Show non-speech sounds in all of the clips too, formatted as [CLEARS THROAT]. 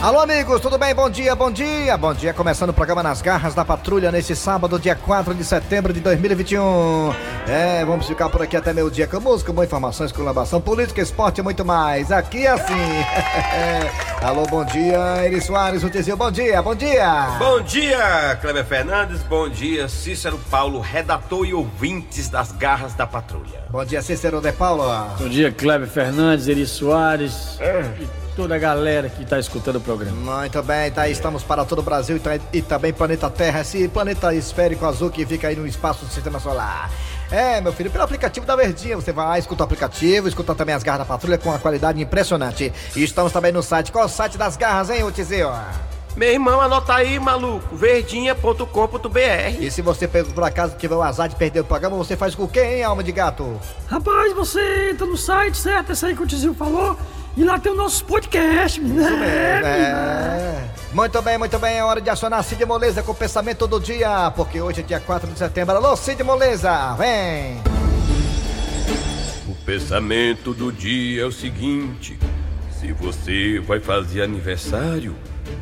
Alô, amigos, tudo bem? Bom dia, bom dia, bom dia. Começando o programa Nas Garras da Patrulha nesse sábado, dia 4 de setembro de 2021. É, vamos ficar por aqui até meio dia com música, boa informações, colaboração, política, esporte e muito mais. Aqui é assim. [LAUGHS] Alô, bom dia, Eri Soares, o Tizio, bom dia, bom dia. Bom dia, Kleber Fernandes, bom dia, Cícero Paulo, redator e ouvintes das Garras da Patrulha. Bom dia, Cícero de Paulo. Bom dia, Kleber Fernandes, Eri Soares. É toda a galera que está escutando o programa. Muito bem, tá aí, estamos para todo o Brasil e, tá, e também planeta Terra, esse planeta esférico azul que fica aí no espaço do sistema solar. É, meu filho, pelo aplicativo da Verdinha, você vai, escuta o aplicativo, escuta também as garras da patrulha com uma qualidade impressionante. E estamos também no site. Qual é o site das garras, hein, Tizio? Meu irmão, anota aí, maluco, verdinha.com.br. E se você por acaso tiver o azar de perder o programa, você faz com quem, hein, alma de gato? Rapaz, você entra no site, certo? Esse aí que o Tizio falou. E lá tem o nosso podcast, né? É, é. Muito bem, muito bem. É hora de acionar Cid Moleza com o pensamento do dia, porque hoje é dia 4 de setembro. Alô, Cid Moleza, vem! O pensamento do dia é o seguinte: se você vai fazer aniversário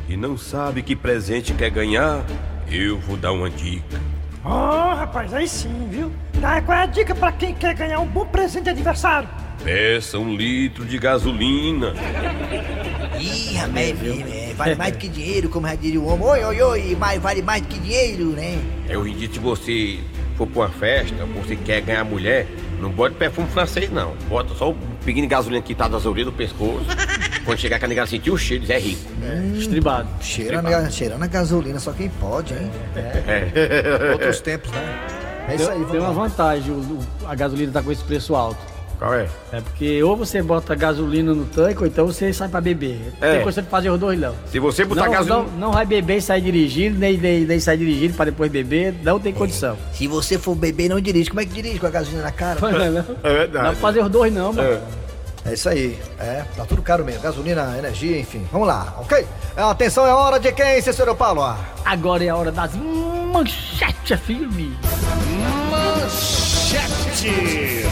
e não sabe que presente quer ganhar, eu vou dar uma dica. Oh, rapaz, aí sim, viu? Ah, qual é a dica para quem quer ganhar um bom presente de aniversário? Peça um litro de gasolina. Ih, rapaz, é, vale mais do que dinheiro, como já diria o homem. Oi, oi, oi, mas vale mais do que dinheiro, né? É o ridículo se você for pra uma festa, você quer ganhar mulher, não bota perfume francês, não. Bota só o pequeno de gasolina que tá das orelhas do pescoço. Quando chegar com a negada sentir o cheiro, diz, é rico. É, estribado. Cheirando, a, cheirando a gasolina, só quem pode, hein? É. é. Outros tempos, né? É isso aí, Tem uma vantagem, o, o, a gasolina tá com esse preço alto. Qual é? É porque ou você bota gasolina no tanque, ou então você sai pra beber. É. Tem coisa de fazer os dois, não. Se você botar não, gasolina. Não, não vai beber e sair dirigindo, nem, nem, nem sair dirigindo pra depois beber, não tem condição. Se você for beber, não dirige. Como é que dirige com a gasolina na cara? Não, é, não. é verdade. Não dá pra fazer os dois, não, mano. É. É isso aí. É, tá tudo caro mesmo. Gasolina, energia, enfim. Vamos lá, ok? É, atenção, é hora de quem, Cícero Paulo? Agora é a hora das manchetes, filme. Manchetes.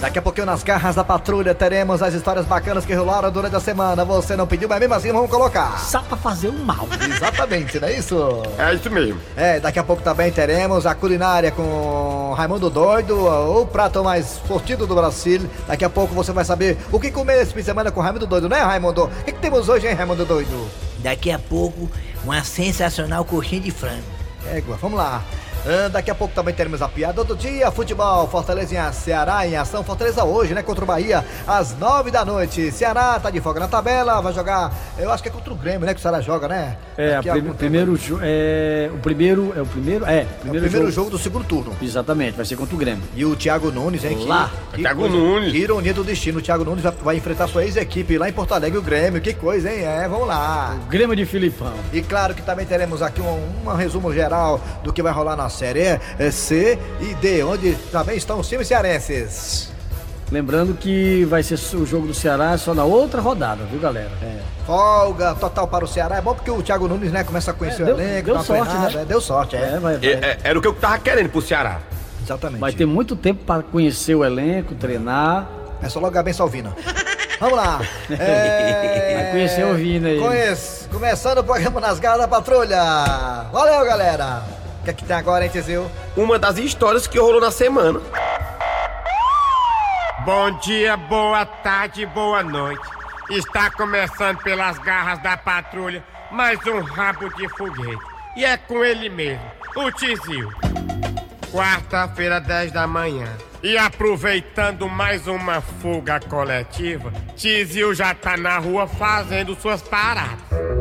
Daqui a pouquinho nas garras da patrulha teremos as histórias bacanas que rolaram durante a semana. Você não pediu, mas mesmo assim vamos colocar. Só pra fazer o mal. [LAUGHS] Exatamente, não é isso? É isso mesmo. É, daqui a pouco também teremos a culinária com Raimundo Doido, o prato mais fortido do Brasil. Daqui a pouco você vai saber o que comer esse fim de semana com Raimundo Doido, né, Raimundo? O que, que temos hoje, hein, Raimundo Doido? Daqui a pouco, uma sensacional coxinha de frango. É, vamos lá. Ah, daqui a pouco também teremos a piada do dia. Futebol, Fortaleza em Ceará em ação. Fortaleza hoje, né? Contra o Bahia, às nove da noite. Ceará tá de folga na tabela, vai jogar. Eu acho que é contra o Grêmio, né? Que o Ceará joga, né? É, a prim primeiro é, o primeiro. É o primeiro. É, primeiro, é o primeiro jogo... jogo... do segundo turno. Exatamente, vai ser contra o Grêmio. E o Thiago Nunes, hein? Lá. Que, Thiago coisa, Nunes. Que ironia do destino. O Thiago Nunes vai enfrentar sua ex-equipe lá em Porto Alegre, o Grêmio. Que coisa, hein? É, vamos lá. O Grêmio de Filipão. E claro que também teremos aqui um, um resumo geral do que vai rolar na série. É, C e D, onde também estão os times cearenses. Lembrando que vai ser o jogo do Ceará só na outra rodada, viu, galera? É. Folga total para o Ceará. É bom porque o Thiago Nunes, né, começa a conhecer é, deu, o elenco, deu sorte, né? Deu sorte, é. é, vai, vai. é era o que eu tava querendo pro Ceará. Exatamente. Vai ter muito tempo para conhecer o elenco, treinar. É só logar bem Salvino. Vamos lá. É... [LAUGHS] Vai conhecer o Vina aí. Conheço. Começando o programa Nas Garras da Patrulha. Valeu, galera que é que tem agora, hein, Tizil? Uma das histórias que rolou na semana. Bom dia, boa tarde, boa noite. Está começando pelas garras da patrulha mais um rabo de foguete. E é com ele mesmo, o Tizil. Quarta-feira, 10 da manhã. E aproveitando mais uma fuga coletiva, Tizil já tá na rua fazendo suas paradas.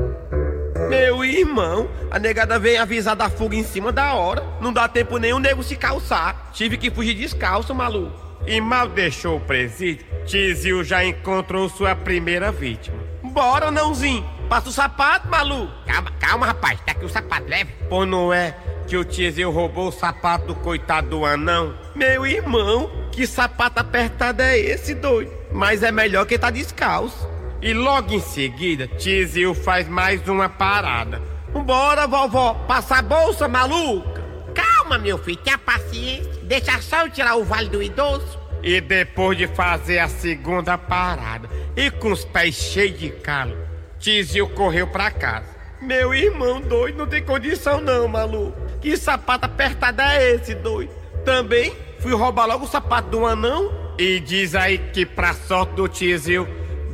Meu irmão, a negada vem avisar da fuga em cima da hora. Não dá tempo nem o nego se calçar. Tive que fugir descalço, maluco. E mal deixou o presídio, Tizil já encontrou sua primeira vítima. Bora, nãozinho. Passa o sapato, maluco. Calma, calma, rapaz. Tá aqui o sapato, leve. Pô, não é que o Tizil roubou o sapato do coitado do anão? Meu irmão, que sapato apertado é esse, doido? Mas é melhor que tá descalço. E logo em seguida, Tizil faz mais uma parada. Vambora, vovó, passa a bolsa, maluca. Calma, meu filho, tenha paciência. Deixa só eu tirar o vale do idoso. E depois de fazer a segunda parada, e com os pés cheios de calo, Tizio correu pra casa. Meu irmão doido, não tem condição não, maluco. Que sapato apertado é esse, doido? Também fui roubar logo o sapato do anão. E diz aí que pra sorte do Tizio,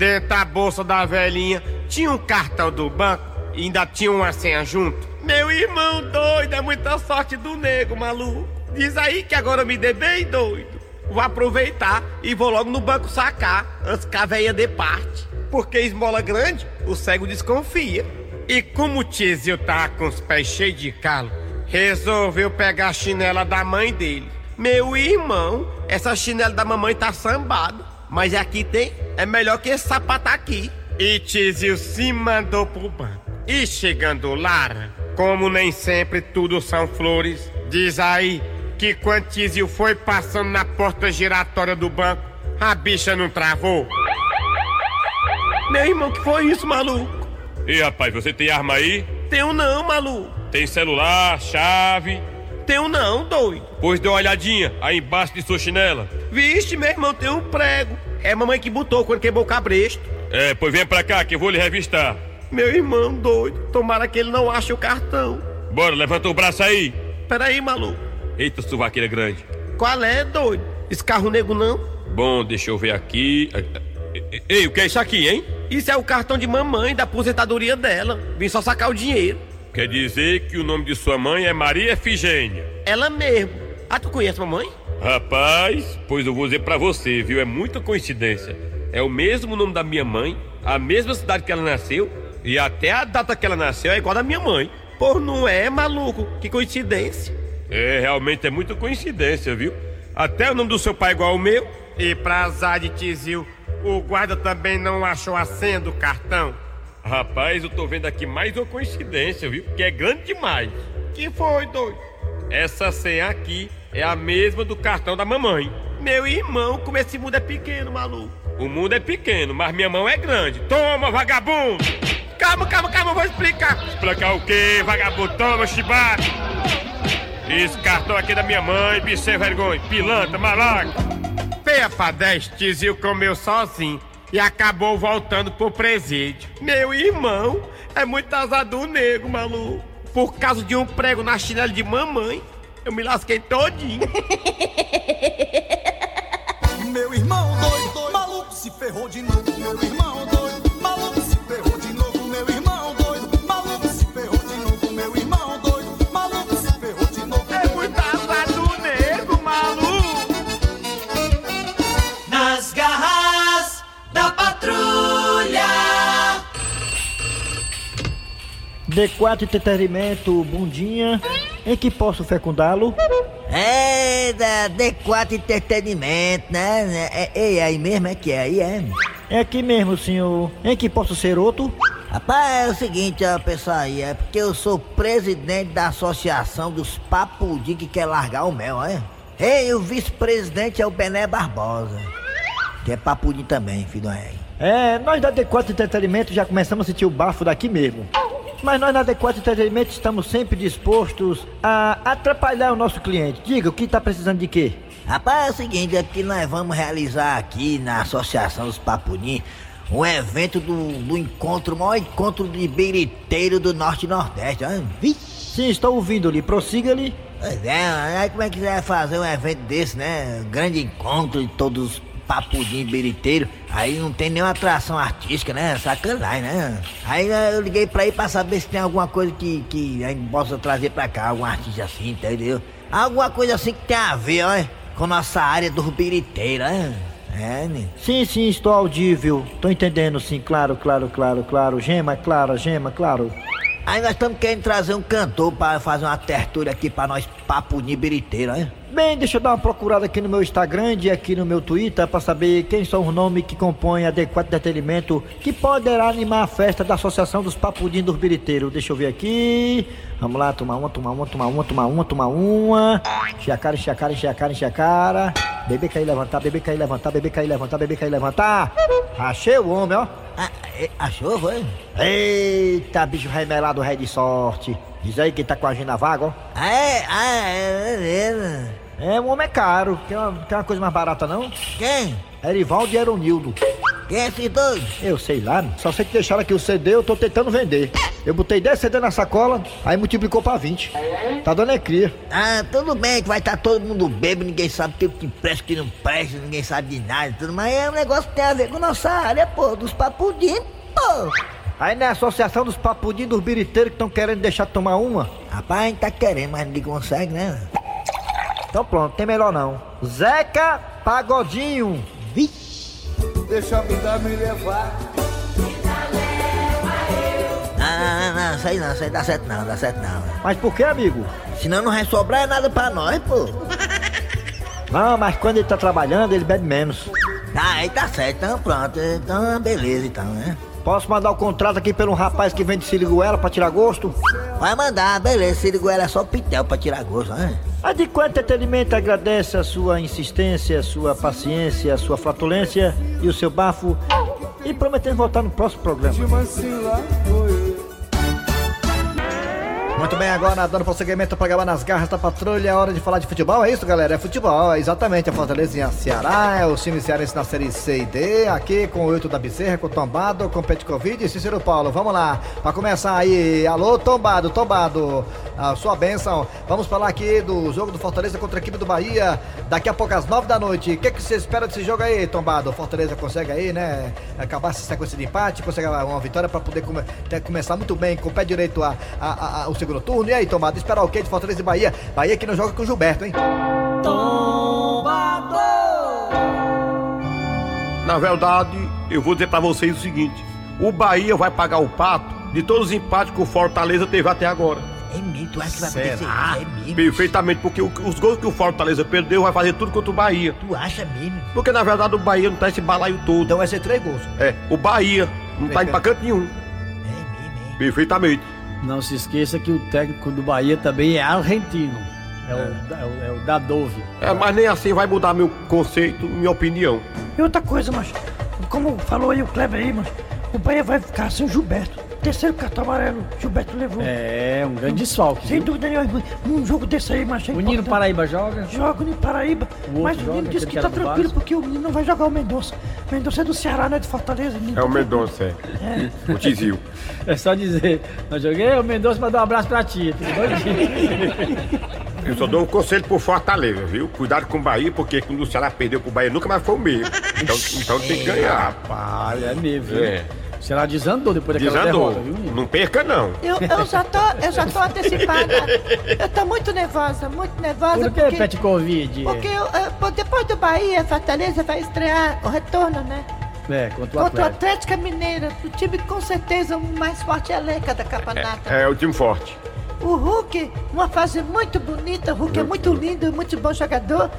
dentro da bolsa da velhinha, tinha um cartão do banco e ainda tinha uma senha junto. Meu irmão doido, é muita sorte do nego, maluco. Diz aí que agora eu me dê bem, doido. Vou aproveitar e vou logo no banco sacar, antes que a velha dê parte. Porque esmola grande, o cego desconfia. E como o Tizio tá com os pés cheios de calo, resolveu pegar a chinela da mãe dele. Meu irmão, essa chinela da mamãe tá sambada. Mas aqui tem, é melhor que esse sapato aqui. E Tizio se mandou pro banco. E chegando lá, como nem sempre tudo são flores, diz aí que quando Tizio foi passando na porta giratória do banco, a bicha não travou. Meu irmão, que foi isso, maluco? E rapaz, você tem arma aí? Tenho não, maluco. Tem celular, chave? Tenho não, doido. Pois dê uma olhadinha aí embaixo de sua chinela. Vixe, meu irmão, tem um prego. É a mamãe que botou quando quebrou o cabresto. É, pois vem pra cá que eu vou lhe revistar. Meu irmão doido, tomara que ele não ache o cartão. Bora, levanta o braço aí. Peraí, maluco. Eita, suvaqueira grande. Qual é, doido? Esse carro nego não? Bom, deixa eu ver aqui. Ei, o que é isso aqui, hein? Isso é o cartão de mamãe da aposentadoria dela. Vim só sacar o dinheiro. Quer dizer que o nome de sua mãe é Maria Efigênia. Ela mesmo. Ah, tu conhece mamãe? Rapaz, pois eu vou dizer pra você, viu? É muita coincidência. É o mesmo nome da minha mãe, a mesma cidade que ela nasceu e até a data que ela nasceu é igual da minha mãe. Pô, não é, maluco? Que coincidência. É, realmente é muita coincidência, viu? Até o nome do seu pai é igual ao meu. E pra azar de Tizil, o guarda também não achou a senha do cartão. Rapaz, eu tô vendo aqui mais uma coincidência, viu? Que é grande demais. Que foi, doido? Essa senha aqui é a mesma do cartão da mamãe. Meu irmão, como esse mundo é pequeno, maluco. O mundo é pequeno, mas minha mão é grande. Toma, vagabundo! Calma, calma, calma, eu vou explicar. Explicar o quê, vagabundo? Toma, chibata! Esse cartão aqui é da minha mãe, bicho sem vergonha, pilantra, malaco. Feia pra 10, Tizil comeu sozinho e acabou voltando pro presídio. Meu irmão, é muito azar do nego, maluco. Por causa de um prego na chinela de mamãe, eu me lasquei todinho. [LAUGHS] Meu irmão doido, doido, maluco se ferrou de novo. Meu irmão doido, maluco D4 Entretenimento, bundinha. Em que posso fecundá-lo? É da D4 Entretenimento, né? É, é, é aí mesmo, é que é aí, é? É aqui mesmo, senhor. Em que posso ser outro? Rapaz, é o seguinte, ó, pessoal aí, é porque eu sou presidente da associação dos papudim que quer largar o mel, é? Ei, o vice-presidente é o Bené Barbosa, que é papudim também, filho do rei. É, nós da D4 Entretenimento já começamos a sentir o bafo daqui mesmo. Mas nós na D4 Entretenimento estamos sempre dispostos a atrapalhar o nosso cliente. Diga, o que tá precisando de quê? Rapaz, é o seguinte, é porque nós vamos realizar aqui na Associação dos Papudim um evento do, do encontro, o maior encontro de biriteiro do Norte e Nordeste. Vixe. Sim, estou ouvindo-lhe. Prossiga-lhe. Pois é, aí como é que você vai fazer um evento desse, né? Um grande encontro de todos os papudim biriteiro. Aí não tem nenhuma atração artística, né? Sacanagem, né? Aí né, eu liguei pra ir pra saber se tem alguma coisa que, que a gente possa trazer pra cá, algum artista assim, entendeu? Alguma coisa assim que tem a ver, ó, com nossa área do biriteiro, né? É, né? Sim, sim, estou audível. Tô entendendo, sim, claro, claro, claro, claro. Gema, claro, gema, claro. Aí nós estamos querendo trazer um cantor pra fazer uma tertúlia aqui pra nós, papo de biriteiro, né? Bem, deixa eu dar uma procurada aqui no meu Instagram e aqui no meu Twitter para saber quem são os nomes que compõem a D4 Entretenimento que poderá animar a festa da Associação dos Papudim dos Biriteiros. Deixa eu ver aqui. Vamos lá, tomar uma, tomar uma, tomar uma, tomar uma, tomar uma. Encher a cara, encher a cara, encher a cara, a cara. Bebê cair, levantar, bebê cair, levantar, bebê cair, levantar, bebê cair, levantar. Achei o homem, ó. Ah, é, achou, foi? Eita, bicho remelado, rei de sorte. Diz aí que tá com a agenda vaga, ó. Ah, é, ah, é, beleza. É, o homem é caro. Quer uma, quer uma coisa mais barata, não? Quem? Erivaldo e Eronildo. Quem Quem é esses dois? Eu sei lá, só sei que deixaram aqui o CD, eu tô tentando vender. Eu botei 10 CD na sacola, aí multiplicou pra 20. Tá dando é cria. Ah, tudo bem que vai estar todo mundo bêbado, ninguém sabe o que presta, o que não presta, ninguém sabe de nada, e tudo, mas é um negócio que tem a ver com nossa área, pô, dos papudim, pô. Aí na associação dos papudinhos dos biriteiros que estão querendo deixar de tomar uma. Rapaz, a gente tá querendo, mas ninguém consegue, né? Então pronto, tem melhor não. Zeca Pagodinho. Deixa a vida me levar. Não, isso aí não, isso aí dá certo não, dá certo não. Mas por que, amigo? Senão não vai sobrar nada pra nós, pô. Não, mas quando ele tá trabalhando, ele bebe menos. Ah, aí tá certo, então pronto, então beleza então, né? Posso mandar o contrato aqui pelo rapaz que vende siriguela pra tirar gosto? Vai mandar, beleza, se ligou ela é só pitel pra tirar gosto, né? A de quanto entretenimento agradece a sua insistência, a sua paciência, a sua flatulência e o seu bafo. E prometendo voltar no próximo programa. Muito bem, agora dando prosseguimento ao programa nas garras da patrulha, é hora de falar de futebol, é isso galera? É futebol, é exatamente, a Fortaleza em Ceará, é o time cearense na série C e D, aqui com o Oito da Bezerra, com o Tombado, com o Petkovic e Cícero Paulo, vamos lá, para começar aí, alô Tombado, Tombado, a sua bênção, vamos falar aqui do jogo do Fortaleza contra a equipe do Bahia, daqui a pouco às nove da noite, o que, que você espera desse jogo aí, Tombado? Fortaleza consegue aí, né, acabar essa sequência de empate, consegue uma vitória para poder come- começar muito bem, com o pé direito a, a- a- a- o segundo turno. E aí, Tomado, esperar o quê de Fortaleza e Bahia? Bahia que não joga com o Gilberto, hein? Na verdade, eu vou dizer pra vocês o seguinte: o Bahia vai pagar o pato de todos os empates que o Fortaleza teve até agora. É mesmo, tu acha que vai Será? acontecer isso? É mesmo? Perfeitamente, porque o- os gols que o Fortaleza perdeu vai fazer tudo contra o Bahia. Tu acha mesmo? Porque na verdade o Bahia não tá esse balaio todo. Então vai ser três gols. É, o Bahia não tá indo pra canto nenhum. É mesmo, Perfeitamente. Não se esqueça que o técnico do Bahia também é argentino. É, O, da- é o- é o Dadove. É, mas nem assim vai mudar meu conceito, minha opinião. E outra coisa, mas como falou aí o Kleber aí, mas o Bahia vai ficar sem o Gilberto. Terceiro cartão amarelo, Gilberto levou. É, um grande desfalque. Sem viu? dúvida nenhuma. Num jogo desse aí, mas é O Nino. Paraíba joga. Joga no Paraíba. O mas o menino disse que que tá tranquilo Vasco. porque o menino não vai jogar o Mendonça. Mendonça é do Ceará, não é de Fortaleza. menino É o tá Mendonça, é. O Tizil. [LAUGHS] É só dizer. Eu joguei, o Mendonça mandou um abraço pra ti. [LAUGHS] Eu só dou um conselho pro Fortaleza, viu? Cuidado com o Bahia, porque quando o Ceará perdeu pro Bahia nunca mais foi o mesmo. Então, então tem que ganhar. Rapaz, é mesmo. viu? É. O Ceará desandou depois daquela Desandou. derrota, viu? Não perca, não. Eu, eu já tô, eu já tô antecipada. Eu tô muito nervosa, muito nervosa. Por que, porque, Pet Covid? porque eu, depois do Bahia, Fortaleza vai estrear o retorno, né? É, contra o Contra o Atlético. Atlética Mineira, o time com certeza o mais forte elenca da campeonato. É, é o time forte. O Hulk, uma fase muito bonita, o Hulk é muito lindo, muito bom jogador.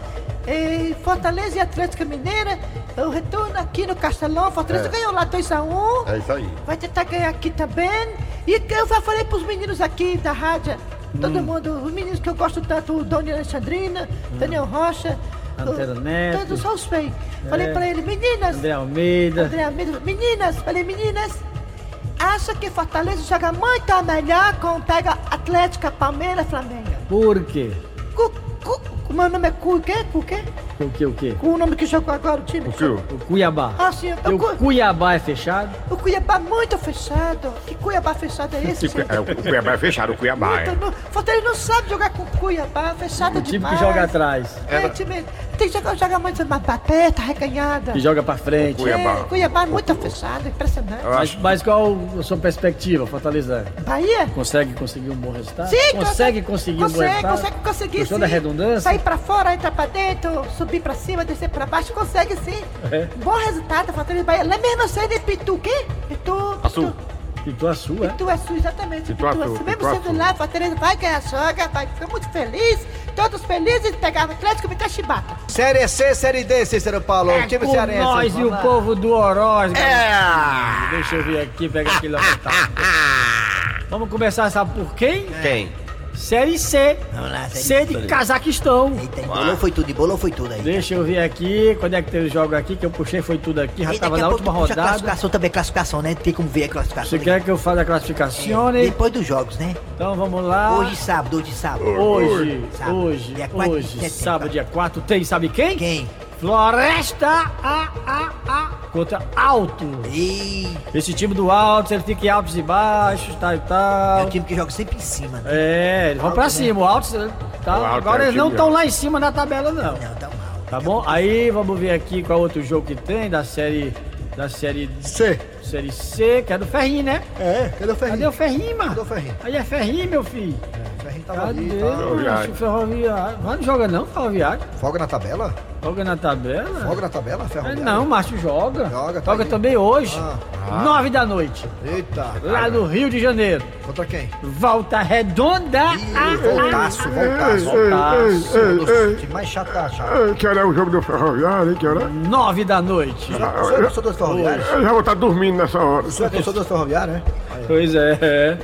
E Fortaleza e Atlética Mineira, o retorno aqui no Castelão, Fortaleza É. ganhou lá 2x1. É isso aí. Vai tentar ganhar aqui também. E eu já falei pros meninos aqui da rádio, todo mundo, os meninos que eu gosto tanto, o Doni Alexandrina, Daniel Rocha, Antero Neto. todos só os feios. Falei É. pra ele, meninas, André Almeida. André Almeida, meninas, falei, meninas, acha que Fortaleza joga muito melhor com pega Atlética, Palmeiras, Flamengo. Por quê? O meu nome é Cu, o quê? Cu, o quê? O quê, o quê? O nome que jogou agora o time? O que? O Cuiabá. Ah, sim, E o, o Cu, Cuiabá é fechado? o Cuiabá muito fechado. Que Cuiabá fechado é esse? É, o Cuiabá é fechado, o Cuiabá é. Não- Fortaleza não sabe jogar com Cuiabá, fechado O time demais. que joga atrás. É, time, tem que jogar, jogar muito mais papel, tá reganhada. Que joga pra frente. Cuiabá. É, Cuiabá é muito fechado, impressionante. Mas, mas qual a sua perspectiva, Fortaleza? Bahia? Consegue conseguir um bom resultado? Sim, consegue conseguir um bom consegue, resultado? consegue conseguir Gostou sim. da redundância? Sair pra fora, entrar pra dentro, subir pra cima, descer pra baixo, consegue sim. É. Bom resultado, Fortaleza Bahia. Lá mesmo você de Pitu, o quê? Pitu, Açu. Pitu a sua, é? Pitu é sul, exatamente. Pitu, Pituaçu, é. Mesmo Pituaçu. sendo lá, Fortaleza vai ganhar joga, vai ficar muito feliz. Todos felizes de pegar o Atlético e chibata. Série C, Série D, Cícero Paulo, o time Com cearense. nós e o povo do Oroz, galera. Deixa eu ver aqui, pegar aquele lamentável. [LAUGHS] Vamos começar, sabe por quem? Quem? Série C. Vamos lá, C de Cazaquistão. Eita, embolou foi tudo, embolou foi tudo aí. Deixa eu ver aqui, quando é que teve o jogo aqui, que eu puxei foi tudo aqui, já tava na última rodada. classificação também, classificação, né? Tem como ver a classificação. Você quer que eu faça a classificação? né? Depois dos jogos, né? Então vamos lá. Hoje sábado, hoje sábado. Hoje, Sábado, hoje, dia hoje, setembro. sábado, dia 4, tem, sabe quem? Quem? Floresta A, A, contra Alto. Esse time do Alto, ele fica em altos e baixos, tal e tal. É o time que joga sempre em cima, né? É, eles vão pra né? cima. O Alto, tá? O Alto agora é eles não estão lá em cima na tabela, não. Não, tá mal. Tá bom? Aí vamos ver aqui qual outro jogo que tem da série. Da série C. Série C, que é do Ferrinho, né? É, cadê o Ferrinho? Cadê o Ferrinho, mano? Cadê o Ferrinho? Aí é Ferrinho, meu filho. O Ferrinho tava Cadê? ali, tá? Ferroviário. Mas não joga não, Ferroviário. Folga na tabela? Joga na tabela? Folga na tabela, É, Ferroviário? não, Márcio joga. Joga, tá Joga também hoje, Ah. nove da noite. Eita. Lá no Rio de Janeiro. Contra quem? Volta Redonda. Ah, voltaço, ah, voltaço. Voltaço. Um dos times mais chato da chave. Ei, Que hora é o jogo do Ferroviário, hein? Que hora? Nove da noite. O senhor é torcedor do Ferroviário? Eu já vou estar dormindo nessa hora. O senhor é torcedor do Ferroviário, né? [LAUGHS] Pois é.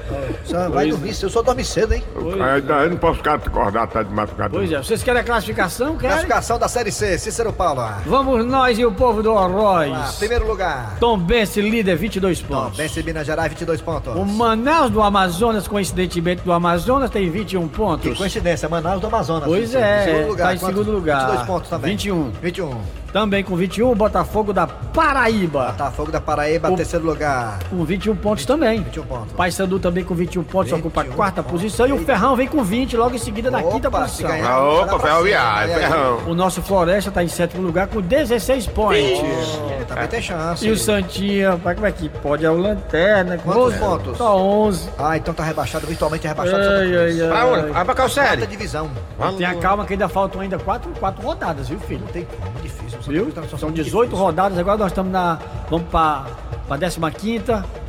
O senhor vai Pois dormir, eu só dorme cedo, hein? Aí daí eu não posso ficar acordado até de madrugada. Pois é, vocês querem a classificação? Querem? Classificação da Série C, Cícero Paula. Vamos nós e o povo do Lá, Oroz. primeiro lugar. Tom Bense, líder, 22 Tom pontos. Bense, Minas Gerais, 22 pontos. O Manaus do Amazonas, coincidentemente do Amazonas, tem 21 Que pontos. coincidência, Manaus do Amazonas. Pois é, Segundo lugar, tá em segundo lugar. 22 pontos também. 21. 21. Também com 21, o Botafogo da Paraíba. Botafogo da Paraíba, O- terceiro lugar. Com 21 pontos também. 21 pontos. Paysandu também com 21 pontos, ocupa a 21 quarta posição. E o Ferrão vem com 20, logo em seguida na Opa, quinta posição. ganhar, Ah, opa, dar pra Ferroviário. Ferrão. O nosso Floresta tá em sétimo lugar com 16 points. Oh, também tem chance. E o Santinha, como é que pode? É o Lanterna. com Quantos 11 pontos? Só 11. Ah, então tá rebaixado, virtualmente rebaixado. Ai, Cruz. ai. Pra onde? Vai pra qual série? Quarta divisão. Tenha calma que ainda faltam ainda quatro, quatro rodadas, viu, filho? Não tem como, difícil. Viu? Tá São muito 18 difícil. rodadas, agora nós estamos na. Vamos pra, pra 15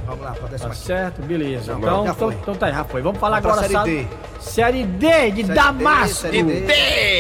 Vamos lá, pra Tá décima certo, beleza. Não, Então, então, então tá aí, já foi. Vamos falar Vamos agora Série sabe? D. Série D de Damasco. Série D.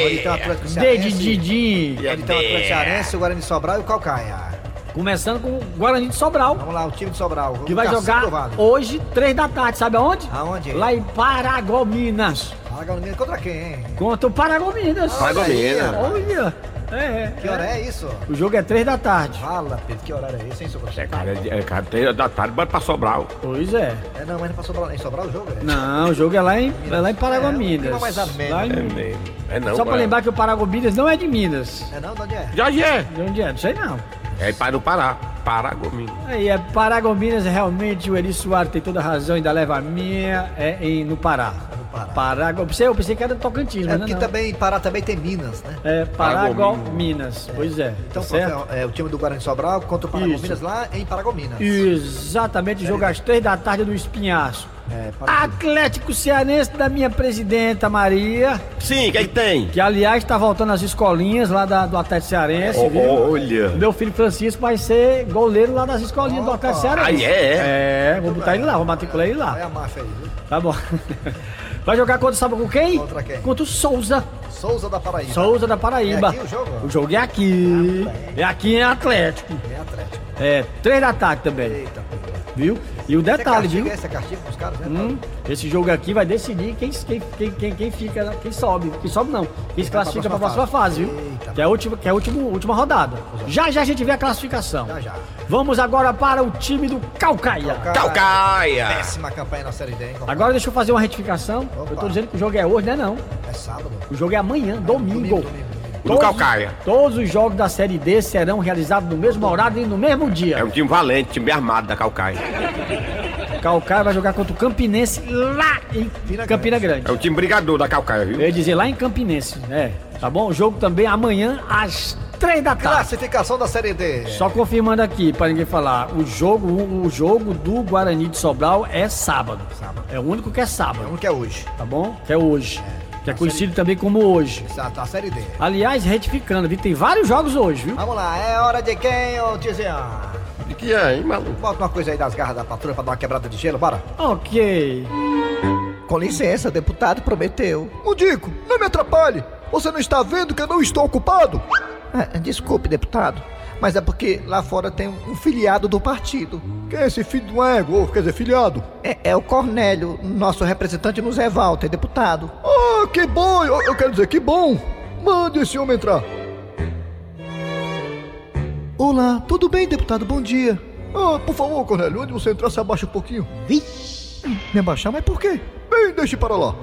Onde tem o Atlético D de. Didim. Onde tem o Atlético Cearense, o Guarani de Sobral e o Calcaia. Começando com o Guarani de Sobral. Vamos lá, o time de Sobral. Que vai jogar Vale. hoje, 3 da tarde, sabe aonde? Aonde? Lá em Paragominas. Paragominas contra quem, hein? Contra o Paragominas. Paragominas. Olha. É, é. Que hora é isso? O jogo é 3 da tarde. Fala, Pedro, que horário é esse, hein, Sobral? É, cara, é, é, cara, três da tarde, bora pra Sobral. Pois é. É, não, mas não pra Sobral, em Sobral o jogo, é? Não, o jogo é lá em, é lá em Paragominas. É, um mais ameno. Lá em- É mesmo. É não, Só pra cara. lembrar que o Paragominas não é de Minas. É não, de onde é? Jorge é. De onde é? Não sei não. É para o Pará. Paragominas. Aí é Paragominas, realmente o Eri Soares tem toda a razão, ainda leva a minha, é em, no Pará. No Pará. Parago, eu pensei, eu pensei que era Tocantins, É mas não, porque não. também, Pará também tem Minas, né? É Paragominas, pois é. Então, tá certo? é, o time do Guarani Sobral contra o Paragominas lá em Paragominas. Exatamente, jogo às três da tarde do Espinhaço. É. Atlético Cearense da minha presidenta Maria, Sim, o que, é que tem? que aliás tá voltando às escolinhas lá da- do Atlético Cearense, viu? Olha. Meu filho Francisco vai ser goleiro lá das escolinhas do. Atlético Cearense. Ah, é? É, vou botar ele lá, vou matricular ele lá. Olha a máfia aí, viu? Tá bom. [LAUGHS] Vai jogar contra, sabe com quem? Contra quem? Contra o Souza. Souza da Paraíba. Souza da Paraíba. É aqui o jogo? O jogo é aqui. É aqui em Atlético. É Atlético. É, três da tarde também. Eita, pô. Viu? E o é detalhe, castigo, viu? Esse é castigo pros caras, né? Hum, esse jogo aqui vai decidir quem, quem, quem, quem, fica, quem sobe. Quem sobe não. Quem se classifica pra próxima próxima fase, viu? Eita. Que é a última, que é a última, última rodada. Já já a gente vê a classificação. Já, já. Vamos agora para o time do Calcaia. Calcaia. Péssima campanha na Série D, hein? Agora deixa eu fazer uma retificação. Opa. Eu tô dizendo que o jogo é hoje, não é não. É sábado. O jogo é amanhã, domingo. Domingo, domingo, domingo. Do Calcaia. Todos os jogos da Série D serão realizados no mesmo horário e no mesmo É dia. um time valente, time bem armado da Calcaia. Calcaia vai jogar contra o Campinense lá em Campina Campina Grande. É o time brigador da Calcaia, Eu viu? ia dizer lá em Campinense, é. Tá bom? O jogo também amanhã às três da tarde. Classificação da Série D. Só confirmando aqui, para ninguém falar, o jogo, o, o jogo do Guarani de Sobral é sábado. Sábado. É o único que é sábado, Um que é hoje. tá bom? Que é hoje. Que é conhecido também como hoje. Exato, a Série D. Aliás, retificando, viu? Tem vários jogos hoje, viu? Vamos lá, é hora de quem, ô tiozinho? De que é, hein, maluco? Bota uma coisa aí das garras da patrulha pra dar uma quebrada de gelo, bora. Ok. Com licença, deputado prometeu. Mudico, não me atrapalhe. Você não está vendo que eu não estou ocupado? Ah, desculpe, deputado, mas é porque lá fora tem um filiado do partido. Quem é esse filho um ego? Quer dizer, filiado? É, é o Cornélio, nosso representante no Zé Walter, deputado. Ah, que bom! Eu, eu quero dizer, que bom! Mande esse homem entrar. Olá, tudo bem, deputado? Bom dia. Ah, por favor, Cornélio, onde você entrar, se abaixa um pouquinho. Vixe! Me abaixar, mas por quê? Bem, deixe para lá.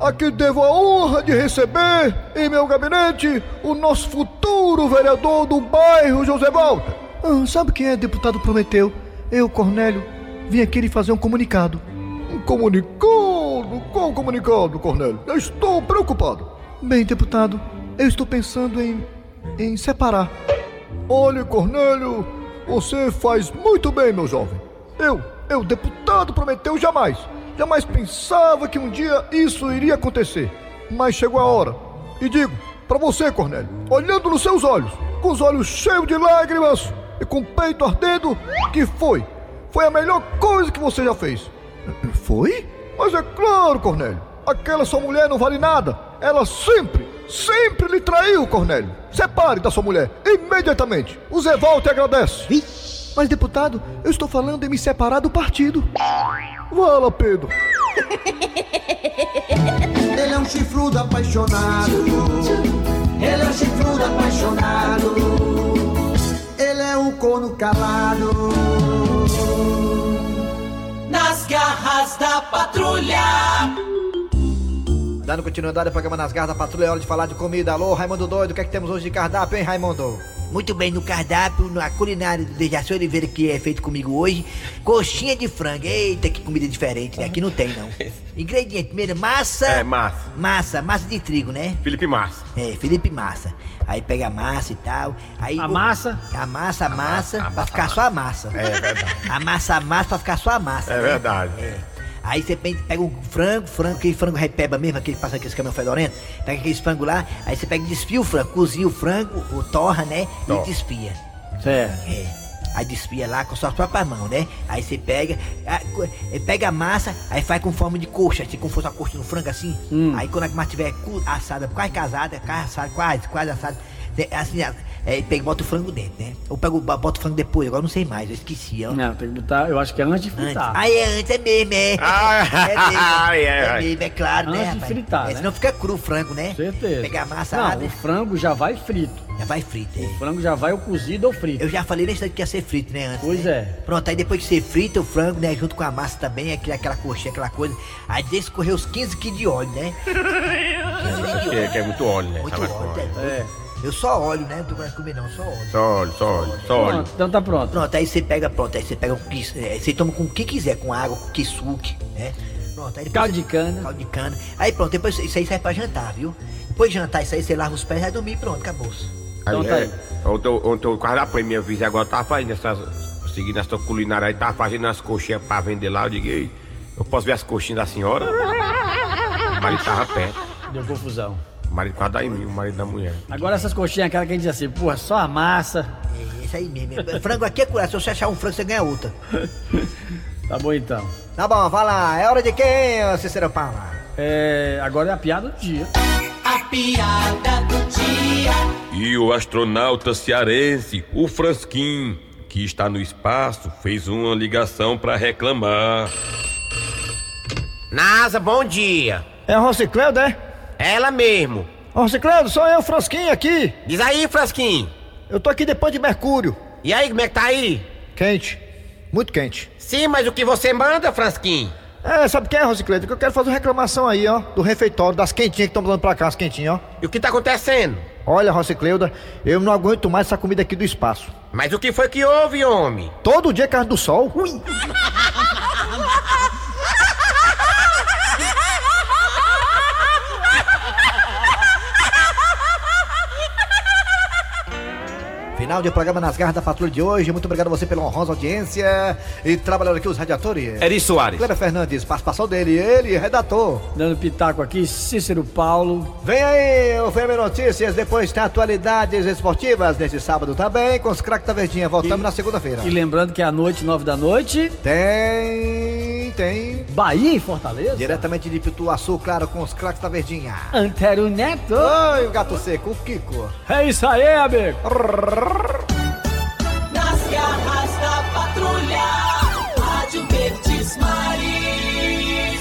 Aqui devo a honra de receber em meu gabinete o nosso futuro vereador do bairro José Walter. Ah, sabe quem é deputado Prometeu? Eu, Cornélio, vim aqui lhe fazer um comunicado. Um comunicado? Qual comunicado, Cornélio? Eu estou preocupado. Bem, deputado, eu estou pensando em. em separar. Olhe, Cornélio, você faz muito bem, meu jovem. Eu, eu, deputado Prometeu, jamais, jamais pensava que um dia isso iria acontecer. Mas chegou a hora. E digo, para você, Cornélio, olhando nos seus olhos, com os olhos cheios de lágrimas e com o peito ardendo, que foi? Foi a melhor coisa que você já fez. [CLEARS THROAT] Foi? Mas é claro, Cornélio. Aquela sua mulher não vale nada. Ela sempre, sempre lhe traiu, Cornélio. Separe da sua mulher, imediatamente. O Zé Walter agradece. Mas, deputado, eu estou falando em me separar do partido. Vala, Pedro. [LAUGHS] Ele é um chifrudo apaixonado. Ele é um chifrudo apaixonado. Ele é um corno calado. Nas garras da patrulha. Dando continuidade ao programa Nas Garras da Patrulha, é hora de falar de comida. Alô, Raimundo Doido, o que é que temos hoje de cardápio, hein, Raimundo? Muito bem, no cardápio, na culinária do Dejaci Oliveira, que é feito comigo hoje, coxinha de frango. Eita, que comida diferente, né? Aqui não tem, não. [LAUGHS] Ingrediente, primeiro, massa. É, massa. Massa, massa de trigo, né? Felipe Massa. É, Felipe Massa. Aí pega a massa e tal. Aí A o- massa? A massa, a massa, massa, pra a ficar massa. só a massa. É verdade. Amassa a massa pra ficar só a massa. É né? verdade. Aí você pe- pega um frango, frango, aquele frango repeba mesmo, aquele passa aqueles caminhão fedorento, pega aquele frango lá, aí você pega e desfia o frango, cozinha o frango, o torra, né? E desfia. Certo. É. Aí desfia lá com suas próprias mãos, né? Aí você pega, eh, pega a massa, aí faz com forma de coxa, assim, como fosse uma coxa no frango assim. Aí quando a massa estiver assada, quase casada, quase assada, quase, quase assada, assim, é, pega e bota o frango dentro, né? Ou pega, o- bota o frango depois, agora eu não sei mais, eu esqueci, ó. Não, tem que botar, eu acho que é antes de Antes. fritar. Ah, é antes, é mesmo, é. Ah, [LAUGHS] é mesmo. [LAUGHS] é, É é. mesmo, é claro, né? Antes de rapaz? fritar, É, né? Senão fica cru o frango, né? Certeza. Pegar a massa, Não, o frango já vai frito. já vai frito, é. O frango já vai ou cozido ou frito. Eu já falei nesse daqui que ia ser frito, né? Antes, Pois né? é. Pronto, aí depois que você frita o frango, né? Junto com a massa também, aquela, aquela coxinha, aquela coisa. Aí deixa escorrer os 15 quilos de óleo, né? 15 quilos de Que, óleo. que é muito óleo, né? Muito óleo, óleo. né? É. Eu só óleo, né? Não tô querendo comer não, só óleo. Só óleo, só óleo, só óleo. Pronto, então tá pronto. Pronto, aí você pega, pronto, aí você pega um quis, é, você toma com o que quiser, com água, com kisuke, né? Pronto, aí depois Caldo de cana. Caldo de cana. Aí pronto, depois isso aí serve pra jantar, viu? Depois de jantar isso aí, você lava os pés vai dormir, pronto, acabou-se. Então tá aí. Ontem, ontem eu quase apanhei minha vizinha agora tava fazendo essas. Seguindo essa culinária aí, tava fazendo as coxinhas pra vender lá. Eu digo, "Ei, eu posso ver as coxinhas da senhora? O marido tava perto. Deu confusão. O marido quase dá em mim, o marido da mulher. Agora essas coxinhas, aquela que a gente diz assim, porra, só a massa. É isso aí mesmo. é- frango aqui é curado, se você achar um frango, você ganha outra. Tá bom então. Tá bom, vai lá. É hora de quem, ô Cícero Paula? É, agora é a piada do dia. A piada do dia. E o astronauta cearense, o Fransquim, que está no espaço, fez uma ligação para reclamar. NASA, bom dia. É Rocicleudo, é? Ela mesmo. Rocicleudo, sou eu, Frasquinho, aqui. Diz aí, Frasquinho. Eu tô aqui depois de Mercúrio. E aí, como é que tá aí? Quente. Muito quente. Sim, mas o que você manda, Frasquinho? É, sabe quem é, Rocicleudo? Que eu quero fazer uma reclamação aí, ó, do refeitório, das quentinhas que estão dando pra cá, as quentinhas, ó. E o que tá acontecendo? Olha, Rocicleuda, eu não aguento mais essa comida aqui do espaço. Mas o que foi que houve, homem? Todo dia carne do sol. Final [LAUGHS] de programa nas garras da patrulha de hoje. Muito obrigado a você pela honrosa audiência. E trabalhando aqui os radiadores. Eri Soares. Kleber Fernandes, participação dele, ele, redator. Dando pitaco aqui, Cícero Paulo. Vem aí o FM Notícias, depois tem atualidades esportivas nesse sábado também, com os craques da Verdinha. Voltamos E- na segunda-feira. E lembrando que é à noite, nove da noite, Tem, tem. Bahia e Fortaleza. Diretamente de Pituaçu, claro, com os craques da Verdinha. Antero Neto. Oi, o gato seco, o Kiko. É isso aí, amigo.